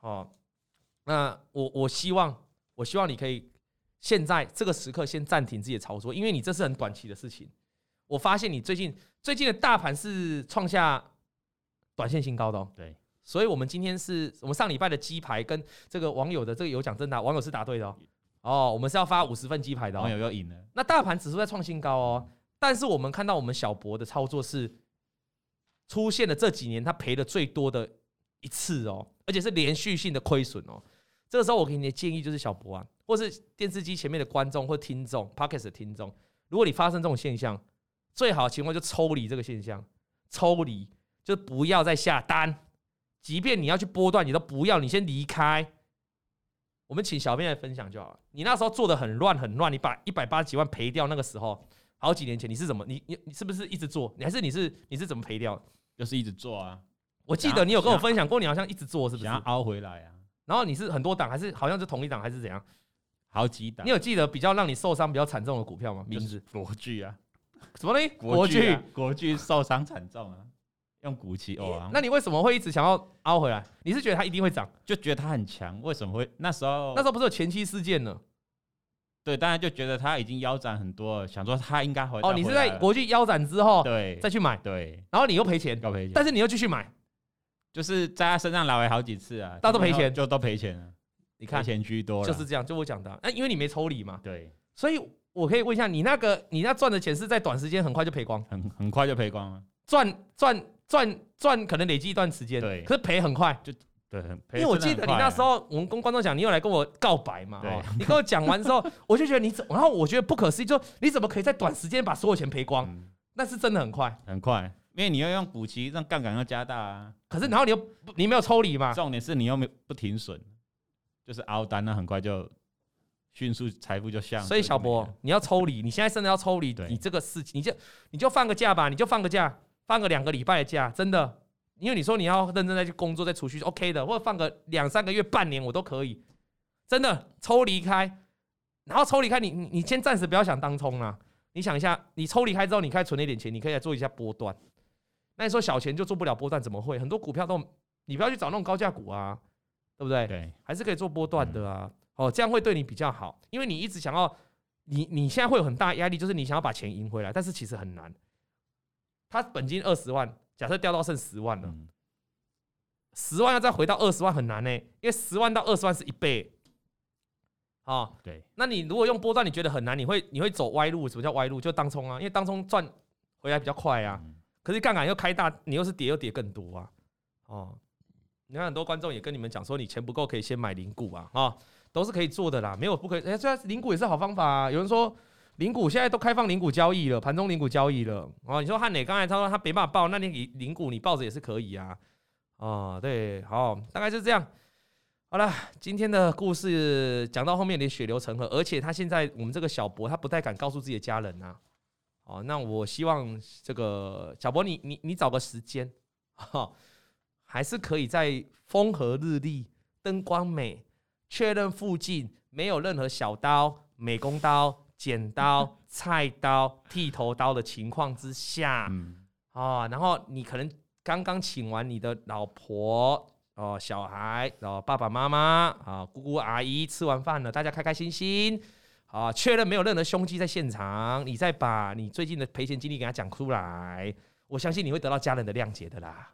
哦，那我我希望我希望你可以。现在这个时刻先暂停自己的操作，因为你这是很短期的事情。我发现你最近最近的大盘是创下短线新高的哦。对，所以我们今天是我们上礼拜的鸡排跟这个网友的这个有奖征答，网友是答对的哦。哦，我们是要发五十份鸡排的哦。网友要赢了。那大盘指数在创新高哦，但是我们看到我们小博的操作是出现了这几年他赔的最多的一次哦，而且是连续性的亏损哦。这个时候我给你的建议就是小博啊。或是电视机前面的观众或听众 p o c k e t 的听众，如果你发生这种现象，最好的情况就抽离这个现象，抽离就不要再下单，即便你要去波段，你都不要，你先离开。我们请小编来分享就好了。你那时候做的很乱很乱，你把一百八十几万赔掉，那个时候好几年前你是怎么？你你你是不是一直做？你还是你是你是怎么赔掉？就是一直做啊。我记得你有跟我分享过，你好像一直做，是不是？想要凹回来啊。然后你是很多档，还是好像是同一档，还是怎样？好几档，你有记得比较让你受伤比较惨重的股票吗？名字？国巨啊，什么呢？国巨，国巨受伤惨重啊，用股期哦。那你为什么会一直想要凹回来？你是觉得它一定会涨，就觉得它很强？为什么会那时候？那时候不是有前期事件呢？对，大家就觉得他已经腰斩很多了，想说他应该回。哦，你是在国际腰斩之后，对，再去买，对，然后你又赔钱，又赔钱，但是你又继续买，就是在他身上来回好几次啊，大都赔钱，就都赔钱了。你看钱居多，就是这样，就我讲的。那因为你没抽离嘛，对，所以我可以问一下，你那个你那赚的钱是在短时间很快就赔光，很很快就赔光了。赚赚赚赚，可能累积一段时间，对，可是赔很快，就对，很。因为我记得你那时候，我们跟观众讲，你又来跟我告白嘛，对，你跟我讲完之后，我就觉得你怎，然后我觉得不可思议，就你怎么可以在短时间把所有钱赔光？那是真的很快，很快，因为你要用股息，让杠杆要加大啊。可是然后你又你没有抽离嘛？重点是你又没不停损。就是凹单，那很快就迅速财富就下。所以小博，你要抽离，你现在真的要抽离，你这个事情，你就你就放个假吧，你就放个假，放个两个礼拜的假，真的，因为你说你要认真再去工作再储蓄，OK 的，或者放个两三个月、半年我都可以，真的抽离开，然后抽离开，你你你先暂时不要想当冲啊，你想一下，你抽离开之后，你开始存了一点钱，你可以来做一下波段。那你说小钱就做不了波段，怎么会？很多股票都，你不要去找那种高价股啊。对不对？对，还是可以做波段的啊。哦，这样会对你比较好，因为你一直想要，你你现在会有很大压力，就是你想要把钱赢回来，但是其实很难。他本金二十万，假设掉到剩十万了，十万要再回到二十万很难呢，因为十万到二十万是一倍。啊，对。那你如果用波段，你觉得很难，你会你会走歪路？什么叫歪路？就当冲啊，因为当冲赚回来比较快啊。可是杠杆又开大，你又是跌又跌更多啊。哦。你看很多观众也跟你们讲说，你钱不够可以先买零股啊，啊，都是可以做的啦，没有不可以。哎，虽然零股也是好方法啊。有人说零股现在都开放零股交易了，盘中零股交易了。哦，你说汉磊刚才他说他没办法报，那你零股你抱着也是可以啊。哦，对，好，大概就这样。好了，今天的故事讲到后面有点血流成河，而且他现在我们这个小博他不太敢告诉自己的家人啊，哦，那我希望这个小博你你你找个时间，哈，还是可以在风和日丽、灯光美、确认附近没有任何小刀、美工刀、剪刀、菜刀、剃头刀的情况之下，嗯，啊，然后你可能刚刚请完你的老婆。哦，小孩，然后爸爸妈妈啊，姑姑阿姨吃完饭了，大家开开心心啊，确认没有任何凶器在现场，你再把你最近的赔钱经历给他讲出来，我相信你会得到家人的谅解的啦，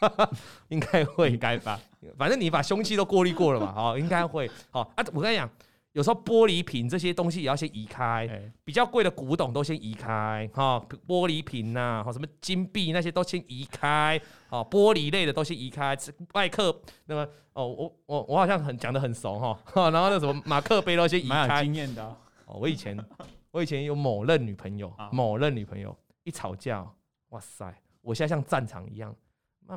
应该会，应该吧，反正你把凶器都过滤过了嘛，好，应该会，好啊，我跟你讲。有时候玻璃瓶这些东西也要先移开，比较贵的古董都先移开，哈，玻璃瓶呐，哈，什么金币那些都先移开，哦，玻璃类的都先移开，外客那个哦，我我我好像很讲得很熟哈，然后那什么马克杯都先移开，经验的哦，我以前我以前有某任女朋友，某任女朋友一吵架，哇塞，我现在像战场一样，那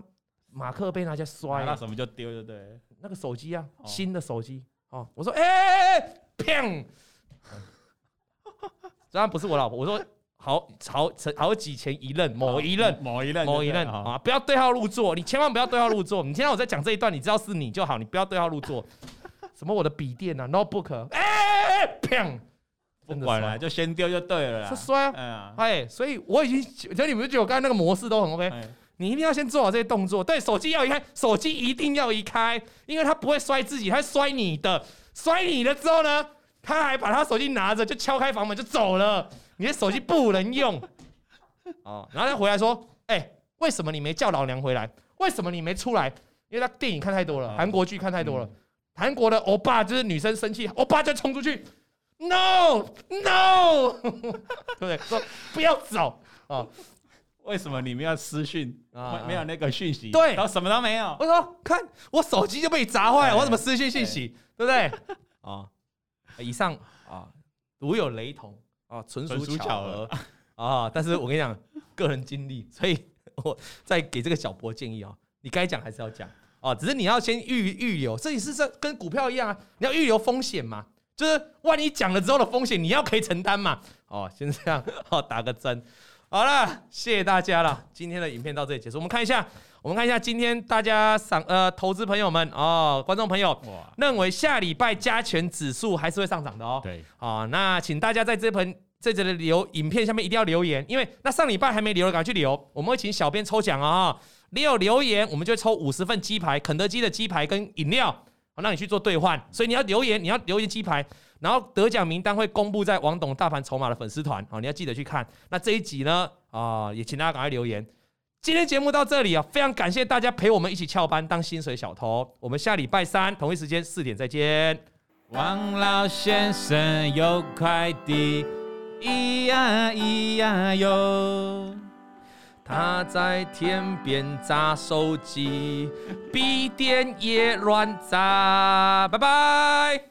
马克杯拿去摔，那什么就丢就对，那个手机啊，新的手机。哦，我说，哎哎哎，砰！当然不是我老婆，我说好好好几前一任，某一任，某一任，某一任啊！不要对号入座，你千万不要对号入座。你听到我在讲这一段，你知道是你就好，你不要对号入座。什么我的笔电啊，notebook，哎哎哎，砰！不管了，就先丢就对了啦。是摔啊，哎，所以我已经，所以你们觉得我刚才那个模式都很 OK。你一定要先做好这些动作，对，手机要移开，手机一定要移开，因为他不会摔自己，他摔你的，摔你了之后呢，他还把他手机拿着就敲开房门就走了，你的手机不能用，哦，然后他回来说，哎、欸，为什么你没叫老娘回来？为什么你没出来？因为他电影看太多了，韩国剧看太多了，韩国的欧巴就是女生生气，欧巴就冲出去，no no，对不对？说不要走！啊。为什么你们要私讯啊？没有那个讯息，对，然后什么都没有。我说，看我手机就被你砸坏了，我怎么私讯讯息？对不对？啊，以上啊，如有雷同啊，纯属巧合啊。但是我跟你讲，个人经历，所以我再给这个小博建议啊，你该讲还是要讲啊，只是你要先预预留，这也是这跟股票一样啊，你要预留风险嘛，就是万一讲了之后的风险，你要可以承担嘛。哦，先这样，好，打个针。好了，谢谢大家了。今天的影片到这里结束。我们看一下，我们看一下今天大家上呃投资朋友们哦，观众朋友认为下礼拜加权指数还是会上涨的哦。对，哦，那请大家在这盆这这里留影片下面一定要留言，因为那上礼拜还没留的赶快去留。我们会请小编抽奖啊，你有留言，我们就会抽五十份鸡排，肯德基的鸡排跟饮料，好，让你去做兑换。所以你要留言，你要留言鸡排。然后得奖名单会公布在王董大盘筹码的粉丝团，好，你要记得去看。那这一集呢，啊，也请大家赶快留言。今天节目到这里啊，非常感谢大家陪我们一起翘班当薪水小偷。我们下礼拜三同一时间四点再见。王老先生有快递，咿呀咿呀哟，他在天边砸手机，笔电也乱砸。拜拜。